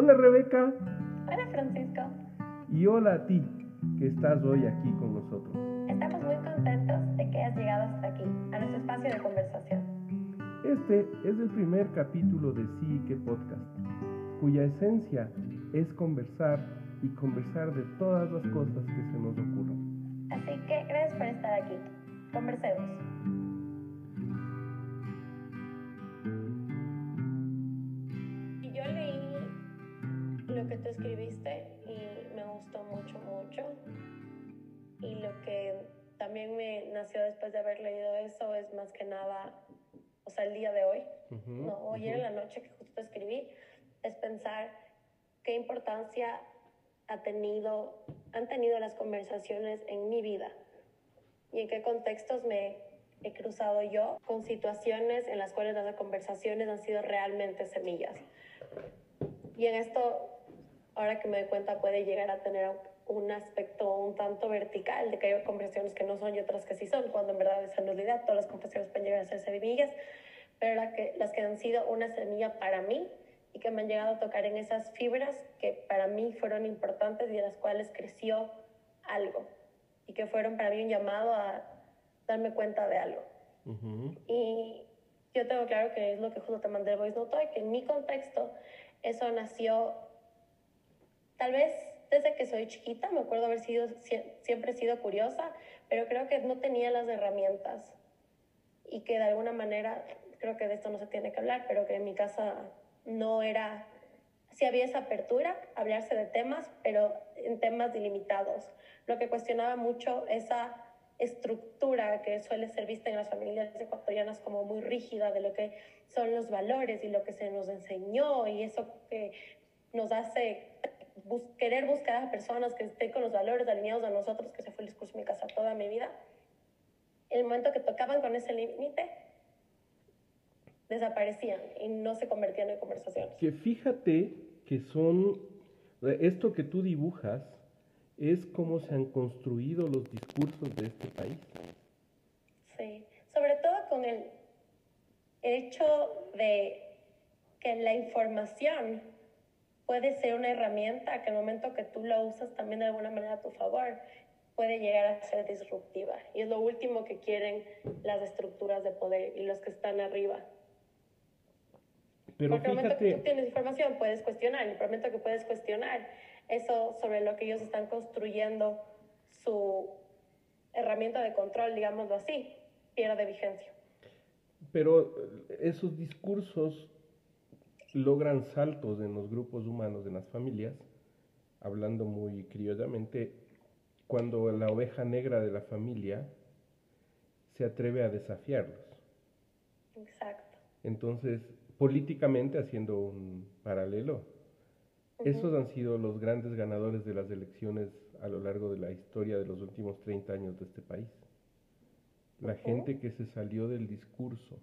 Hola Rebeca. Hola Francisco. Y hola a ti, que estás hoy aquí con nosotros. Estamos muy contentos de que hayas llegado hasta aquí, a nuestro espacio de conversación. Este es el primer capítulo de Sí que Podcast, cuya esencia es conversar y conversar de todas las cosas que se nos ocurran. Así que gracias por estar aquí. Conversemos. Mucho. Y lo que también me nació después de haber leído eso es más que nada, o sea, el día de hoy, Ujú, no, o ayer en ujú. la noche que justo escribí, es pensar qué importancia ha tenido, han tenido las conversaciones en mi vida y en qué contextos me he cruzado yo con situaciones en las cuales las conversaciones han sido realmente semillas. Y en esto, ahora que me doy cuenta, puede llegar a tener un aspecto un tanto vertical, de que hay conversaciones que no son y otras que sí son, cuando en verdad esa no es la idea, todas las conversaciones pueden llegar a ser semillas, pero la que, las que han sido una semilla para mí y que me han llegado a tocar en esas fibras que para mí fueron importantes y de las cuales creció algo y que fueron para mí un llamado a darme cuenta de algo. Y yo tengo claro que es lo que justo te mandé el voice note hoy, que en mi contexto eso nació tal vez desde que soy chiquita, me acuerdo haber sido, sie- siempre he sido curiosa, pero creo que no tenía las herramientas. Y que de alguna manera, creo que de esto no se tiene que hablar, pero que en mi casa no era, sí había esa apertura, hablarse de temas, pero en temas delimitados, lo que cuestionaba mucho esa estructura que suele ser vista en las familias ecuatorianas como muy rígida de lo que son los valores y lo que se nos enseñó y eso que nos hace bus querer buscar a personas que estén con los valores alineados a nosotros, que se fue el discurso en mi casa toda mi vida. El momento que tocaban con ese límite, desaparecían y no se convertían en conversaciones. Que fíjate que son, esto que tú dibujas es cómo se han construido los discursos de este país. Sí, sobre todo con el hecho de que la información puede ser una herramienta que en el momento que tú la usas también de alguna manera a tu favor puede llegar a ser disruptiva. Y es lo último que quieren las estructuras de poder y los que están arriba. Pero Porque el momento que tú tienes información puedes cuestionar, el momento que puedes cuestionar eso sobre lo que ellos están construyendo su herramienta de control, digámoslo así, pierde vigencia. pero esos discursos logran saltos en los grupos humanos, en las familias, hablando muy criollamente, cuando la oveja negra de la familia se atreve a desafiarlos. Exacto. Entonces, políticamente, haciendo un paralelo, esos han sido los grandes ganadores de las elecciones a lo largo de la historia de los últimos 30 años de este país. La gente que se salió del discurso.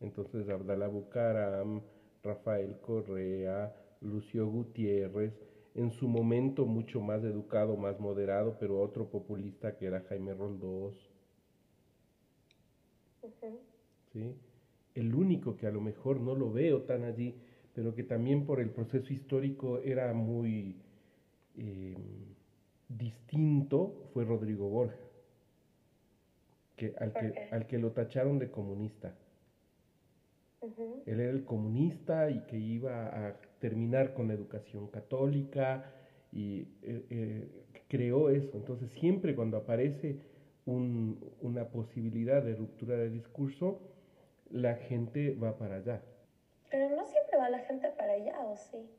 Entonces, Abdalá Bucaram, Rafael Correa, Lucio Gutiérrez, en su momento mucho más educado, más moderado, pero otro populista que era Jaime Roldós. ¿sí? El único que a lo mejor no lo veo tan allí, pero que también por el proceso histórico era muy eh, distinto, fue Rodrigo Borja, que, al, ¿Por que, al que lo tacharon de comunista. Ujú. Él era el comunista y que iba a terminar con la educación católica y eh, eh, creó eso. Entonces siempre cuando aparece un- una posibilidad de ruptura de discurso, la gente va para allá. Pero no siempre va la gente para allá, ¿o sí?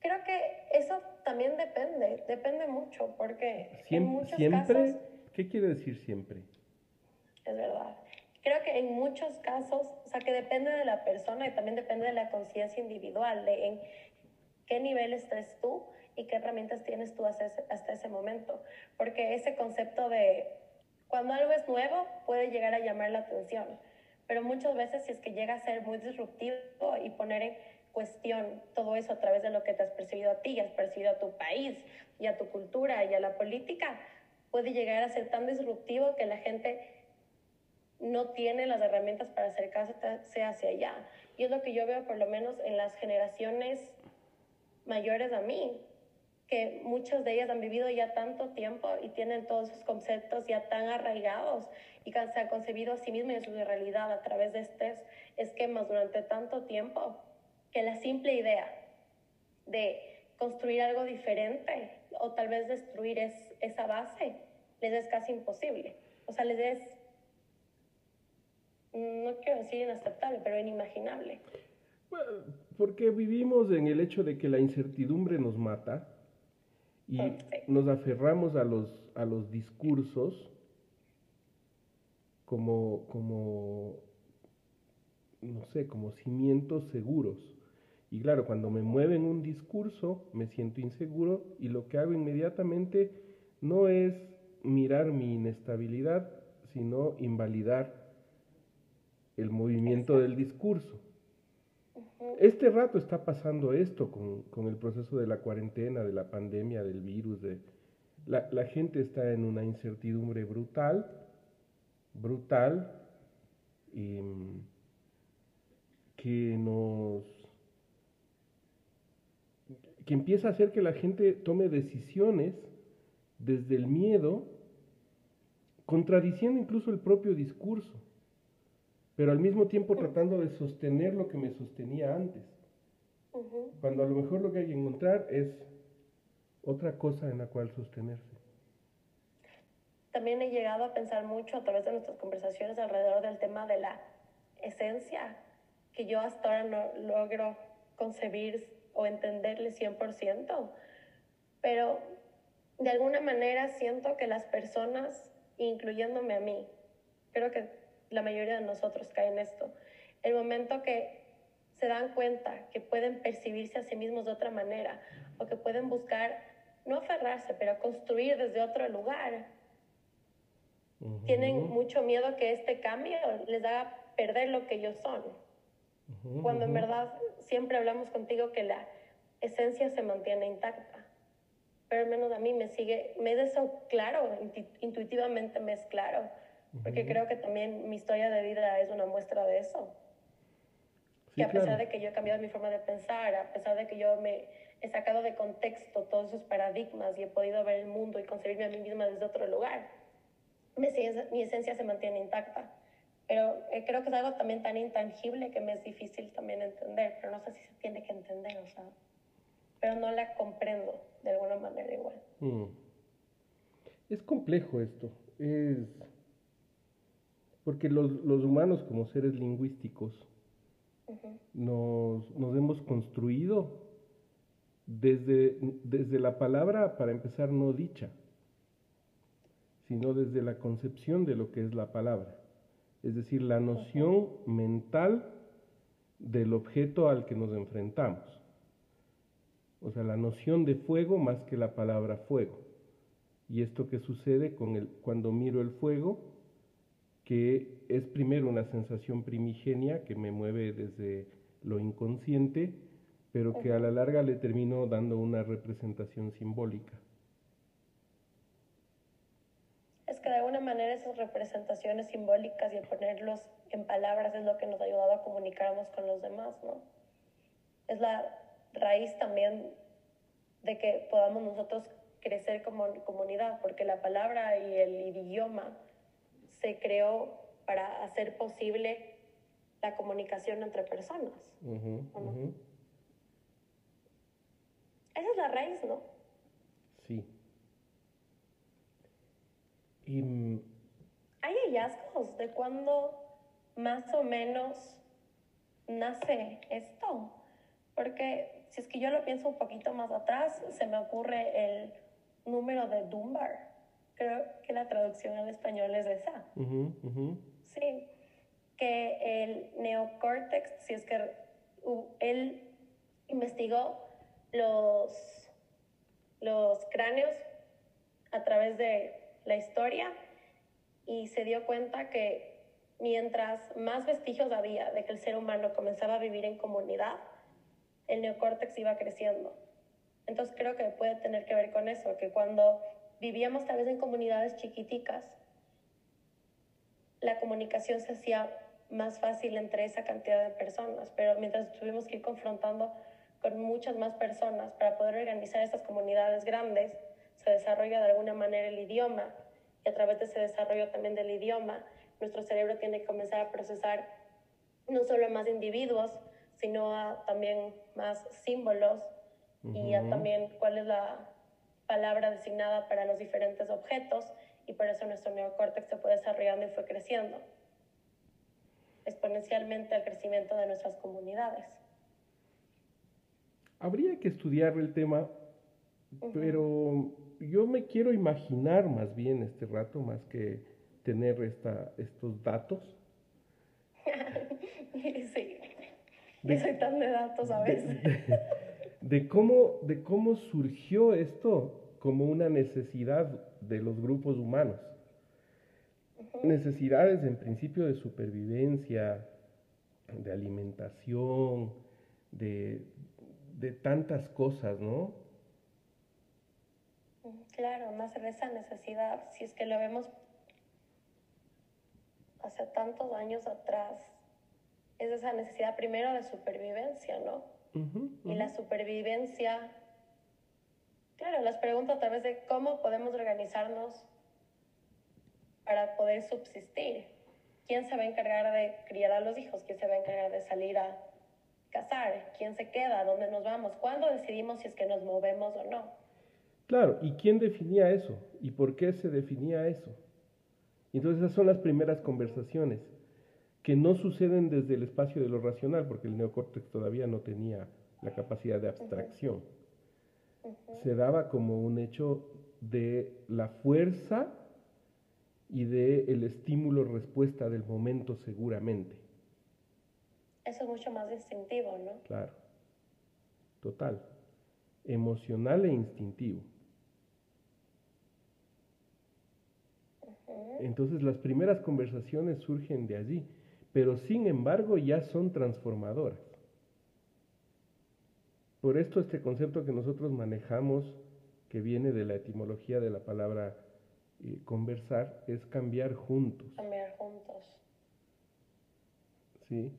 Creo que eso también depende, depende mucho, porque en Siem- muchos siempre, casos, ¿qué quiere decir siempre? es verdad, creo que en muchos casos, o sea, que depende de la persona y también depende de la conciencia individual, de en qué nivel estés tú y qué herramientas tienes tú hasta ese, hasta ese momento. Porque ese concepto de cuando algo es nuevo puede llegar a llamar la atención, pero muchas veces si es que llega a ser muy disruptivo y poner en cuestión todo eso a través de lo que te has percibido a ti, y has percibido a tu país y a tu cultura y a la política, puede llegar a ser tan disruptivo que la gente no tiene las herramientas para acercarse hacia allá. Y es lo que yo veo por lo menos en las generaciones mayores a mí, que muchas de ellas han vivido ya tanto tiempo y tienen todos sus conceptos ya tan arraigados y se han concebido a sí mismas y a su realidad a través de estos esquemas durante tanto tiempo, que la simple idea de construir algo diferente o tal vez destruir es, esa base les es casi imposible. O sea, les es, no quiero decir inaceptable, pero inimaginable. porque vivimos en el hecho de que la incertidumbre nos mata y nos aferramos a los, a los discursos como, como, no sé, como cimientos seguros. Y claro, cuando me mueven un discurso, me siento inseguro y lo que hago inmediatamente no es mirar mi inestabilidad, sino invalidar el movimiento del discurso. Este rato está pasando esto con, el proceso de la cuarentena, de la pandemia, del virus. De, la, la gente está en una incertidumbre brutal, brutal, y, mm, que nos que empieza a hacer que la gente tome decisiones desde el miedo, contradiciendo incluso el propio discurso, pero al mismo tiempo tratando de sostener lo que me sostenía antes. Cuando a lo mejor lo que hay que encontrar es otra cosa en la cual sostenerse. También he llegado a pensar mucho a través de nuestras conversaciones alrededor del tema de la esencia, que yo hasta ahora no logro concebir o entenderle 100%, pero de alguna manera siento que las personas, incluyéndome a mí, creo que la mayoría de nosotros caen en esto, el momento que se dan cuenta que pueden percibirse a sí mismos de otra manera o que pueden buscar, no aferrarse, pero construir desde otro lugar, tienen mucho miedo que este cambio les haga perder lo que ellos son. Cuando en verdad siempre hablamos contigo que la esencia se mantiene intacta. Pero al menos a mí me sigue, me es eso claro, intuitivamente me es claro, porque creo que también mi historia de vida es una muestra de eso. que a pesar de que yo he cambiado mi forma de pensar, a pesar de que yo me he sacado de contexto todos esos paradigmas y he podido ver el mundo y concebirme a mí misma desde otro lugar, mi, mi esencia se mantiene intacta. Pero eh, creo que es algo también tan intangible que me es difícil también entender, pero no sé si se tiene que entender, o sea, pero no la comprendo de alguna manera igual. Mm. Es complejo esto, es porque los, los humanos como seres lingüísticos nos, nos, hemos construido desde, desde la palabra, para empezar, no dicha, sino desde la concepción de lo que es la palabra es decir, la noción mental del objeto al que nos enfrentamos. O sea, la noción de fuego más que la palabra fuego. Y esto que sucede con el, cuando miro el fuego, que es primero una sensación primigenia que me mueve desde lo inconsciente, pero que a la larga le termino dando una representación simbólica. que de alguna manera esas representaciones simbólicas y el ponerlos en palabras es lo que nos ha ayudado a comunicarnos con los demás, ¿no? Es la raíz también de que podamos nosotros crecer como comunidad, porque la palabra y el idioma se creó para hacer posible la comunicación entre personas. Esa es la raíz, ¿no? Sí. ¿Hay hallazgos de cuándo más o menos nace esto? Porque si es que yo lo pienso un poquito más atrás, se me ocurre el número de Dunbar. Creo que la traducción al español es esa. Sí, que el neocórtex, si es que él investigó los, los cráneos a través de la historia y se dio cuenta que mientras más vestigios había de que el ser humano comenzaba a vivir en comunidad, el neocórtex iba creciendo. Entonces creo que puede tener que ver con eso, que cuando vivíamos tal vez en comunidades chiquiticas, la comunicación se hacía más fácil entre esa cantidad de personas, pero mientras tuvimos que ir confrontando con muchas más personas para poder organizar estas comunidades grandes, se desarrolla de alguna manera el idioma y a través de ese desarrollo también del idioma, nuestro cerebro tiene que comenzar a procesar no solo a más individuos, sino a también más símbolos y a también cuál es la palabra designada para los diferentes objetos y por eso nuestro neocórtex se fue desarrollando y fue creciendo exponencialmente el crecimiento de nuestras comunidades. Habría que estudiar el tema, pero yo me quiero imaginar más bien este rato, más que tener esta, estos datos. sí, de, soy tan de datos a veces. De, cómo, de cómo surgió esto como una necesidad de los grupos humanos. Necesidades en principio de supervivencia, de alimentación, de, de tantas cosas, ¿no? Claro, más en esa necesidad, si es que lo vemos hace tantos años atrás, es esa necesidad primero de supervivencia, ¿no? Y la supervivencia, claro, las preguntas a través de cómo podemos organizarnos para poder subsistir. ¿Quién se va a encargar de criar a los hijos? ¿Quién se va a encargar de salir a cazar? ¿Quién se queda? ¿Dónde nos vamos? ¿Cuándo decidimos si es que nos movemos o no? Claro, ¿y quién definía eso? ¿Y por qué se definía eso? Entonces esas son las primeras conversaciones que no suceden desde el espacio de lo racional, porque el neocórtex todavía no tenía la capacidad de abstracción. Se daba como un hecho de la fuerza y de el estímulo respuesta del momento seguramente. Eso es mucho más instintivo, ¿no? Claro. Total. Emocional e instintivo. Entonces las primeras conversaciones surgen de allí, pero sin embargo ya son transformadoras. Por esto este concepto que nosotros manejamos, que viene de la etimología de la palabra eh, conversar, es cambiar juntos. Cambiar juntos. ¿Sí?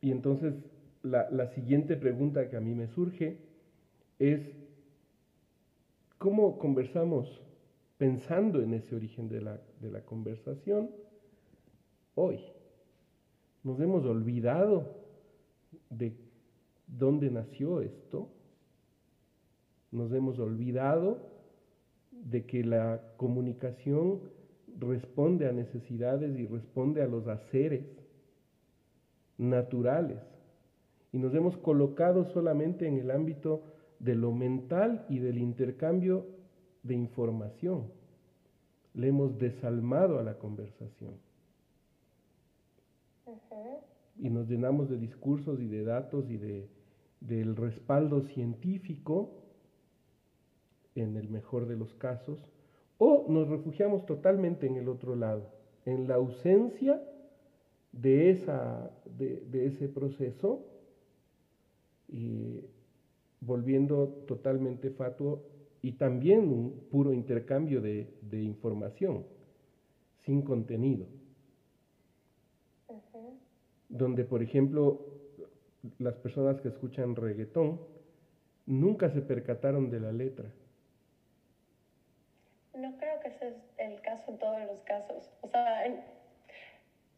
Y entonces la, la siguiente pregunta que a mí me surge es, ¿cómo conversamos pensando en ese origen de la, de la conversación, hoy nos hemos olvidado de dónde nació esto, nos hemos olvidado de que la comunicación responde a necesidades y responde a los haceres naturales. Y nos hemos colocado solamente en el ámbito de lo mental y del intercambio de información. Le hemos desalmado a la conversación. Y nos llenamos de discursos y de datos y de, del respaldo científico, en el mejor de los casos, o nos refugiamos totalmente en el otro lado, en la ausencia de, esa, de, de ese proceso y volviendo totalmente fatuo y también un puro intercambio de, información sin contenido. Donde, por ejemplo, las personas que escuchan reggaetón nunca se percataron de la letra. No creo que ese es el caso en todos los casos. O sea, en,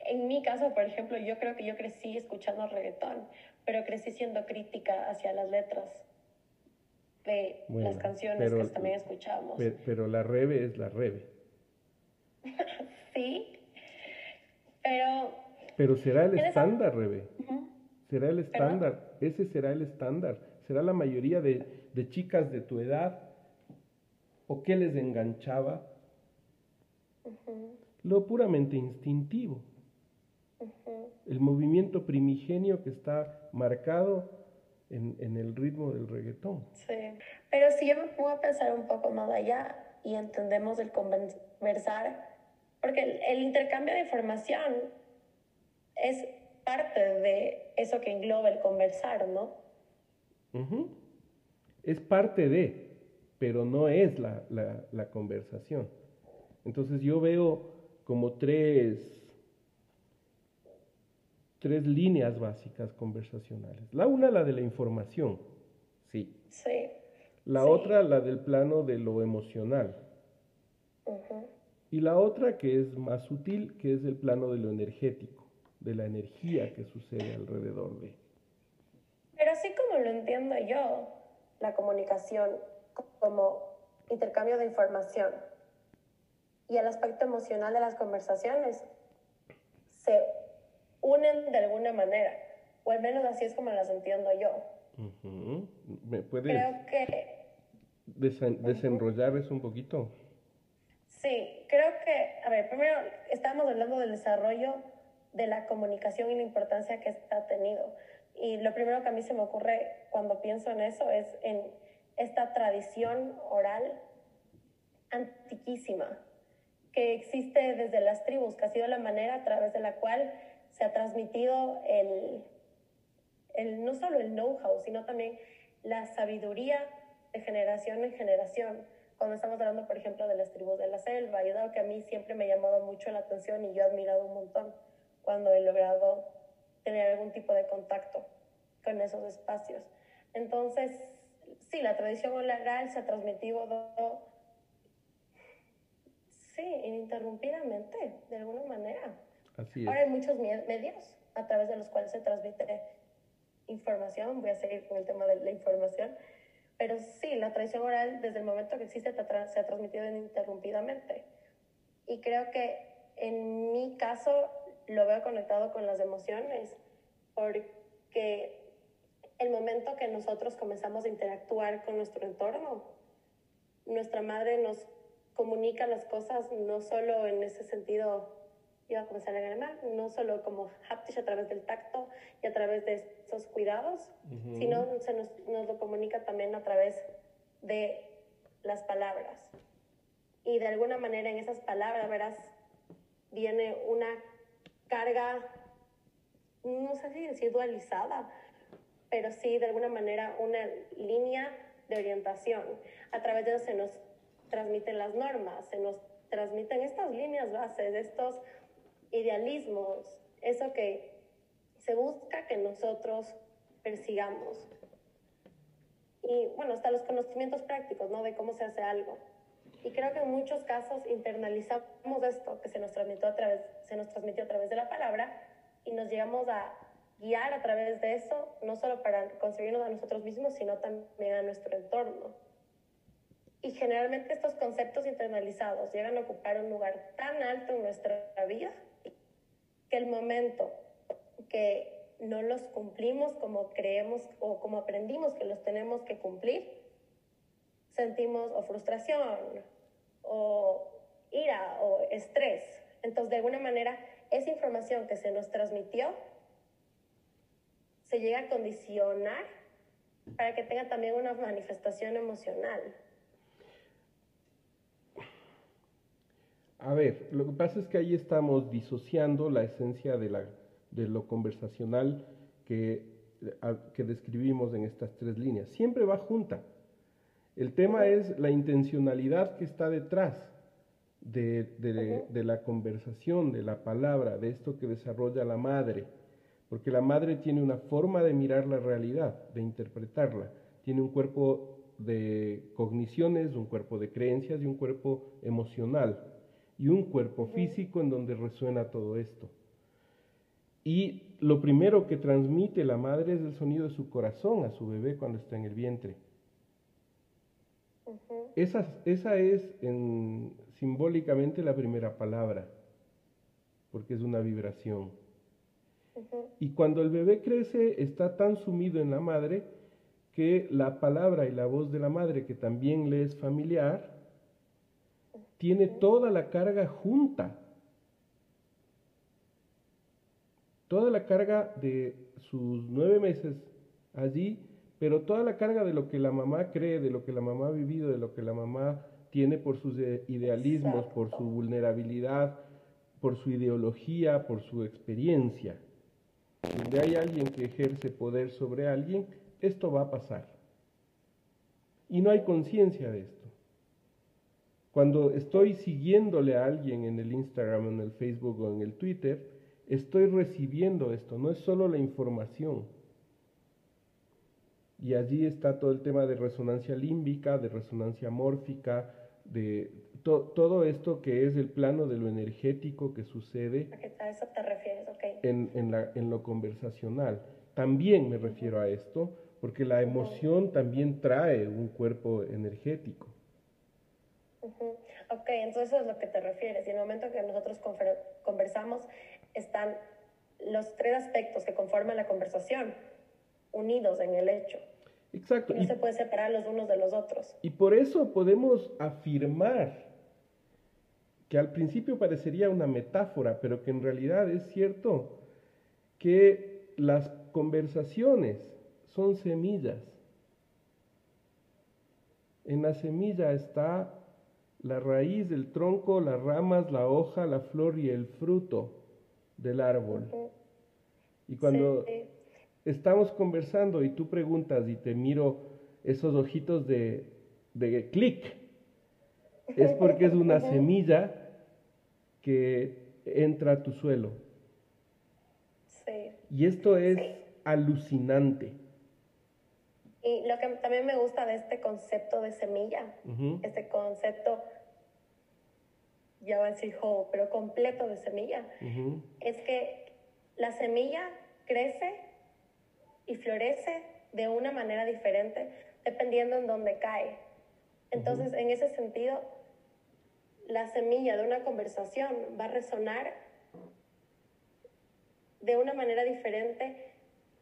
en mi caso, por ejemplo, yo creo que yo crecí escuchando reggaetón, pero crecí siendo crítica hacia las letras de las canciones que también escuchamos. Pero, la rebe es la rebe. sí, pero... Pero será el estándar, rebe. Será el estándar. Ese será el estándar. Será la mayoría de, de chicas de tu edad. ¿O qué les enganchaba? Lo puramente instintivo. El movimiento primigenio que está marcado en, el ritmo del reggaetón. Sí, pero si yo me pongo a pensar un poco más allá y entendemos el conversar, porque el, intercambio de información es parte de eso que engloba el conversar, ¿no? Es parte de, pero no es la, la, la conversación. Entonces yo veo como tres tres líneas básicas conversacionales. La una, la de la información, sí. Sí. La Sí. otra, la del plano de lo emocional. Y la otra, que es más sutil, que es el plano de lo energético, de la energía que sucede alrededor de. Pero así como lo entiendo yo, la comunicación como intercambio de información y el aspecto emocional de las conversaciones se unen de alguna manera, o al menos así es como las entiendo yo. Ujú. ¿Me puedes Creo que desen- desenrollar eso un poquito? Sí, creo que, a ver, primero estábamos hablando del desarrollo de la comunicación y la importancia que ha tenido. Y lo primero que a mí se me ocurre cuando pienso en eso es en esta tradición oral antiquísima que existe desde las tribus, que ha sido la manera a través de la cual se ha transmitido el, el no solo el know-how, sino también la sabiduría de generación en generación. Cuando estamos hablando, por ejemplo, de las tribus de la selva, y algo que a mí siempre me ha llamado mucho la atención y yo he admirado un montón cuando he logrado tener algún tipo de contacto con esos espacios. Entonces, sí, la tradición oral se ha transmitido sí, ininterrumpidamente, de alguna manera. Así es. Ahora hay muchos me- medios a través de los cuales se transmite información. Voy a seguir con el tema de la información. Pero sí, la tradición oral, desde el momento que existe, se ha transmitido ininterrumpidamente. Y creo que en mi caso lo veo conectado con las emociones, porque el momento que nosotros comenzamos a interactuar con nuestro entorno, nuestra madre nos comunica las cosas no solo en ese sentido, iba a comenzar en alemán, no solo como haptisch a través del tacto y a través de esos cuidados, Ujú. sino se nos, nos lo comunica también a través de las palabras. Y de alguna manera en esas palabras, verás, viene una carga, no sé si decir dualizada, pero sí de alguna manera una línea de orientación. A través de eso se nos transmiten las normas, se nos transmiten estas líneas bases, estos idealismos, eso que se busca que nosotros persigamos. Y bueno, hasta los conocimientos prácticos, ¿no? De cómo se hace algo. Y creo que en muchos casos internalizamos esto que se nos transmitió a través, se nos transmitió a través de la palabra y nos llegamos a guiar a través de eso, no solo para construirnos a nosotros mismos, sino también a nuestro entorno. Y generalmente estos conceptos internalizados llegan a ocupar un lugar tan alto en nuestra vida que el momento que no los cumplimos como creemos o como aprendimos que los tenemos que cumplir, sentimos o frustración o ira o estrés. Entonces, de alguna manera, esa información que se nos transmitió se llega a condicionar para que tenga también una manifestación emocional. A ver, lo que pasa es que ahí estamos disociando la esencia de, la, de lo conversacional que, que describimos en estas tres líneas. Siempre va junta. El tema es la intencionalidad que está detrás de, de- Ujú. de la conversación, de la palabra, de esto que desarrolla la madre. Porque la madre tiene una forma de mirar la realidad, de interpretarla. Tiene un cuerpo de cogniciones, un cuerpo de creencias y un cuerpo emocional. Y un cuerpo físico en donde resuena todo esto. Y lo primero que transmite la madre es el sonido de su corazón a su bebé cuando está en el vientre. Esa, esa es en- simbólicamente la primera palabra, porque es una vibración. Y cuando el bebé crece, está tan sumido en la madre que la palabra y la voz de la madre, que también le es familiar, tiene toda la carga junta. Toda la carga de sus nueve meses allí, pero toda la carga de lo que la mamá cree, de lo que la mamá ha vivido, de lo que la mamá tiene por sus eh, idealismos, por su vulnerabilidad, por su ideología, por su experiencia. Donde hay alguien que ejerce poder sobre alguien, esto va a pasar. Y no hay conciencia de esto. Cuando estoy siguiéndole a alguien en el Instagram, en el Facebook o en el Twitter, estoy recibiendo esto, no es solo la información. Y allí está todo el tema de resonancia límbica, de resonancia mórfica, de todo esto que es el plano de lo energético que sucede. ¿A eso te refieres? En, en, la, en, lo conversacional. También me refiero a esto, porque la emoción también trae un cuerpo energético. Ok, entonces eso es lo que te refieres. Y en el momento que nosotros conversamos, están los tres aspectos que conforman la conversación unidos en el hecho. Exacto. no se puede separar los unos de los otros. Y por eso podemos afirmar que al principio parecería una metáfora, pero que en realidad es cierto que las conversaciones son semillas. En la semilla está la raíz, el tronco, las ramas, la hoja, la flor y el fruto del árbol. Y cuando estamos conversando y tú preguntas y te miro esos ojitos de, de clic, es porque es una semilla que entra a tu suelo. Sí. Y esto es alucinante. Y lo que también me gusta de este concepto de semilla, este concepto, ya voy a decir whole, pero completo de semilla, es que la semilla crece y florece de una manera diferente dependiendo en dónde cae. Entonces, en ese sentido, la semilla de una conversación va a resonar de una manera diferente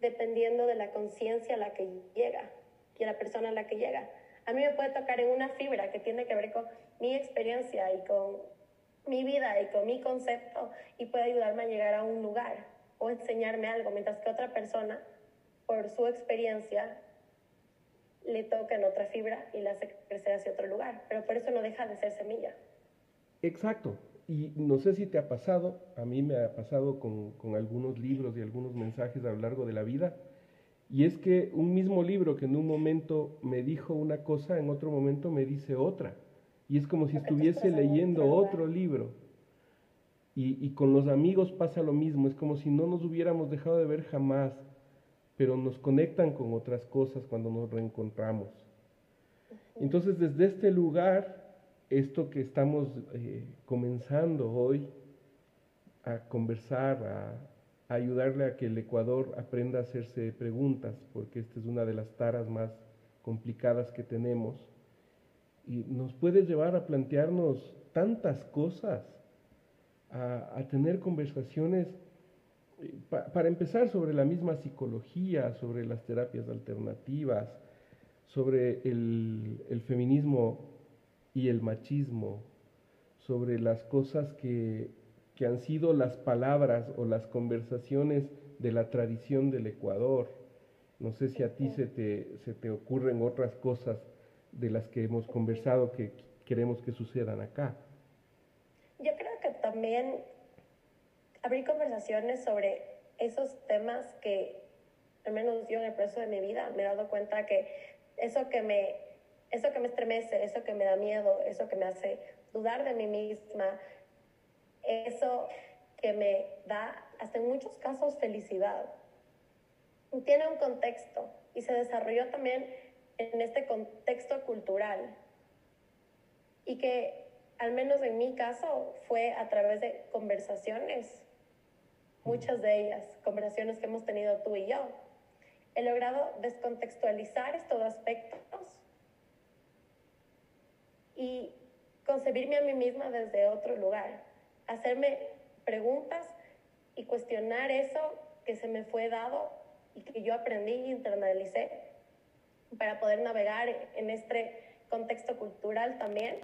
dependiendo de la conciencia a la que llega y a la persona a la que llega. A mí me puede tocar en una fibra que tiene que ver con mi experiencia y con mi vida y con mi concepto y puede ayudarme a llegar a un lugar o enseñarme algo, mientras que otra persona, por su experiencia, le toca en otra fibra y la hace crecer hacia otro lugar. Pero por eso no deja de ser semilla. Exacto. Y no sé si te ha pasado, a mí me ha pasado con, con, algunos libros y algunos mensajes a lo largo de la vida, y es que un mismo libro que en un momento me dijo una cosa, en otro momento me dice otra. Y es como si estuviese leyendo otro libro. Y, y, con los amigos pasa lo mismo, es como si no nos hubiéramos dejado de ver jamás, pero nos conectan con otras cosas cuando nos reencontramos. Entonces, desde este lugar, esto que estamos eh, comenzando hoy a conversar, a, ayudarle a que el Ecuador aprenda a hacerse preguntas, porque esta es una de las taras más complicadas que tenemos, y nos puede llevar a plantearnos tantas cosas, a, tener conversaciones, eh, para empezar, sobre la misma psicología, sobre las terapias alternativas, sobre el, el feminismo y el machismo, sobre las cosas que, que han sido las palabras o las conversaciones de la tradición del Ecuador. No sé si a ti se te, se te ocurren otras cosas de las que hemos conversado que queremos que sucedan acá. Yo creo que también abrir conversaciones sobre esos temas que, al menos yo en el proceso de mi vida, me he dado cuenta que eso que me eso que me estremece, eso que me da miedo, eso que me hace dudar de mí misma, eso que me da, hasta en muchos casos, felicidad. Tiene un contexto y se desarrolló también en este contexto cultural y que al menos en mi caso fue a través de conversaciones, muchas de ellas, conversaciones que hemos tenido tú y yo. He logrado descontextualizar estos aspectos y concebirme a mí misma desde otro lugar, hacerme preguntas y cuestionar eso que se me fue dado y que yo aprendí y internalicé para poder navegar en este contexto cultural también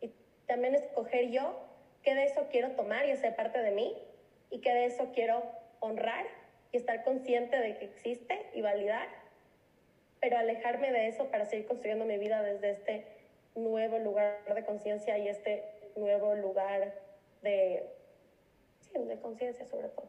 y también escoger yo qué de eso quiero tomar y hacer parte de mí y qué de eso quiero honrar y estar consciente de que existe y validar, pero alejarme de eso para seguir construyendo mi vida desde este nuevo lugar de conciencia y este nuevo lugar de, sí, de conciencia sobre todo.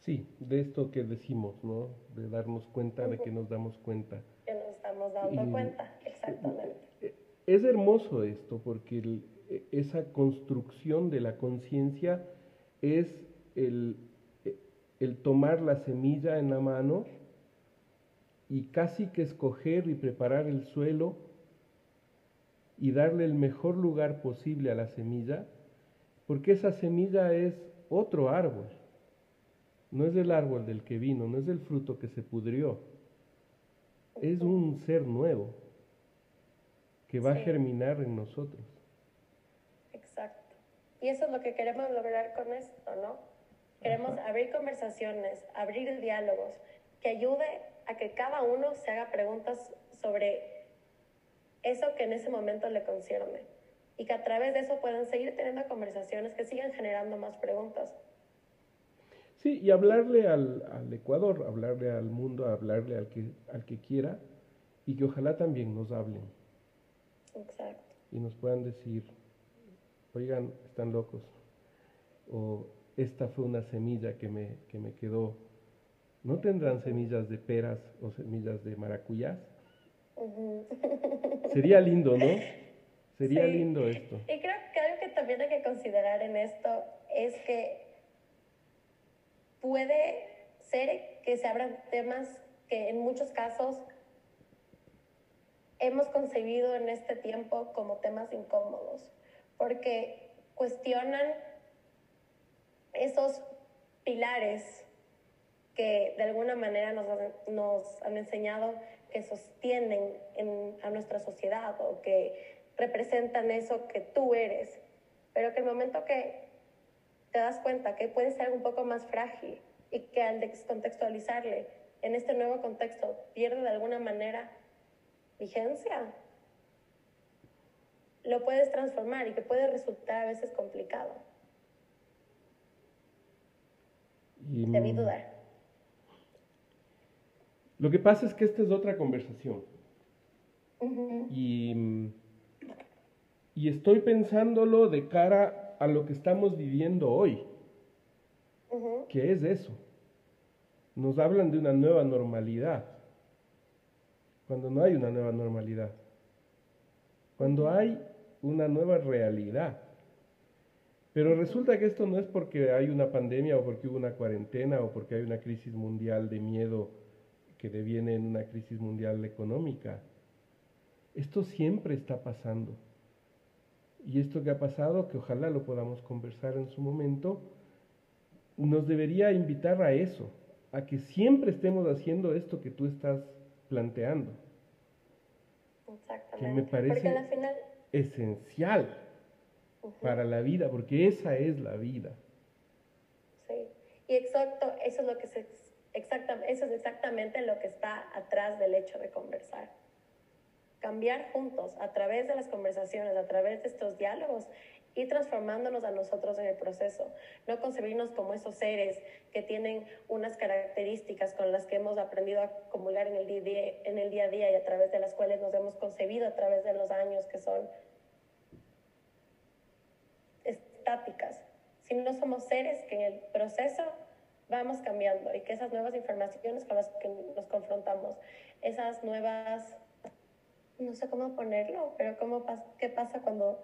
Sí, de esto que decimos, ¿no? De darnos cuenta de que nos damos cuenta. Que nos estamos dando cuenta, exactamente. Eh, es hermoso esto porque e, esa construcción de la conciencia es el, el tomar la semilla en la mano y casi que escoger y preparar el suelo y darle el mejor lugar posible a la semilla, porque esa semilla es otro árbol, no es el árbol del que vino, no es el fruto que se pudrió, es un ser nuevo que va a germinar en nosotros. Y eso es lo que queremos lograr con esto, ¿no? Queremos abrir conversaciones, abrir diálogos, que ayude a que cada uno se haga preguntas sobre eso que en ese momento le concierne y que a través de eso puedan seguir teniendo conversaciones que sigan generando más preguntas. Sí, y hablarle al, al Ecuador, hablarle al mundo, hablarle al que, al que quiera y que ojalá también nos hablen. Exacto. Y nos puedan decir, oigan, están locos. O esta fue una semilla que me, que me quedó ¿No tendrán semillas de peras o semillas de maracuyás? Sería lindo, ¿no? Sería lindo esto. Y creo que algo que también hay que considerar en esto es que puede ser que se abran temas que en muchos casos hemos concebido en este tiempo como temas incómodos, porque cuestionan esos pilares que de alguna manera nos, nos han enseñado que sostienen a nuestra sociedad o que representan eso que tú eres, pero que el momento que te das cuenta que puede ser un poco más frágil y que al descontextualizarle en este nuevo contexto pierde de alguna manera vigencia, lo puedes transformar y que puede resultar a veces complicado. Debí dudar. Lo que pasa es que esta es otra conversación. y, y, estoy pensándolo de cara a lo que estamos viviendo hoy. ¿Qué es eso? Nos hablan de una nueva normalidad, cuando no hay una nueva normalidad, cuando hay una nueva realidad. Pero resulta que esto no es porque hay una pandemia o porque hubo una cuarentena o porque hay una crisis mundial de miedo que deviene en una crisis mundial económica. Esto siempre está pasando. Y esto que ha pasado, que ojalá lo podamos conversar en su momento, nos debería invitar a eso, a que siempre estemos haciendo esto que tú estás planteando. Exactamente. Que me parece esencial para la vida, porque esa es la vida. Sí, y exacto, eso es lo que se Exactamente, eso es exactamente lo que está atrás del hecho de conversar. Cambiar juntos a través de las conversaciones, a través de estos diálogos y transformándonos a nosotros en el proceso. No concebirnos como esos seres que tienen unas características con las que hemos aprendido a acumular en el, día, en el día a día y a través de las cuales nos hemos concebido a través de los años que son estáticas, sino somos seres que en el proceso vamos cambiando y que esas nuevas informaciones con las que nos confrontamos, esas nuevas, no sé cómo ponerlo, pero cómo ¿qué pasa cuando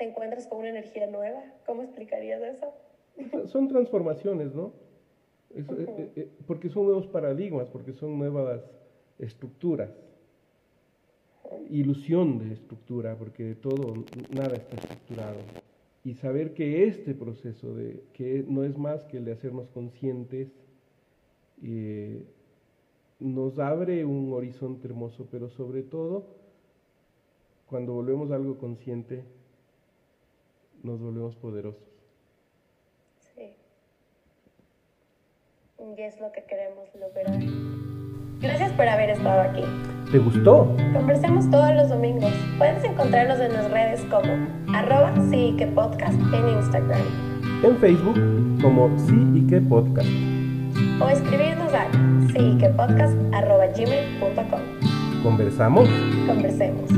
te encuentras con una energía nueva? ¿Cómo explicarías eso? Son transformaciones, ¿no? Eh, eh, eh, porque son nuevos paradigmas, porque son nuevas estructuras. Ilusión de estructura, porque todo, nada está estructurado y saber que este proceso de que no es más que el de hacernos conscientes eh, nos abre un horizonte hermoso, pero sobre todo cuando volvemos a algo consciente nos volvemos poderosos. Sí. Y es lo que queremos lograr. Gracias por haber estado aquí. ¿Te gustó? Conversemos todos los domingos. Puedes encontrarnos en las redes como arroba sí que podcast en Instagram. En Facebook como sí y que podcast. O escribirnos a sí que podcast arroba gmail.com. ¿Conversamos? Conversemos.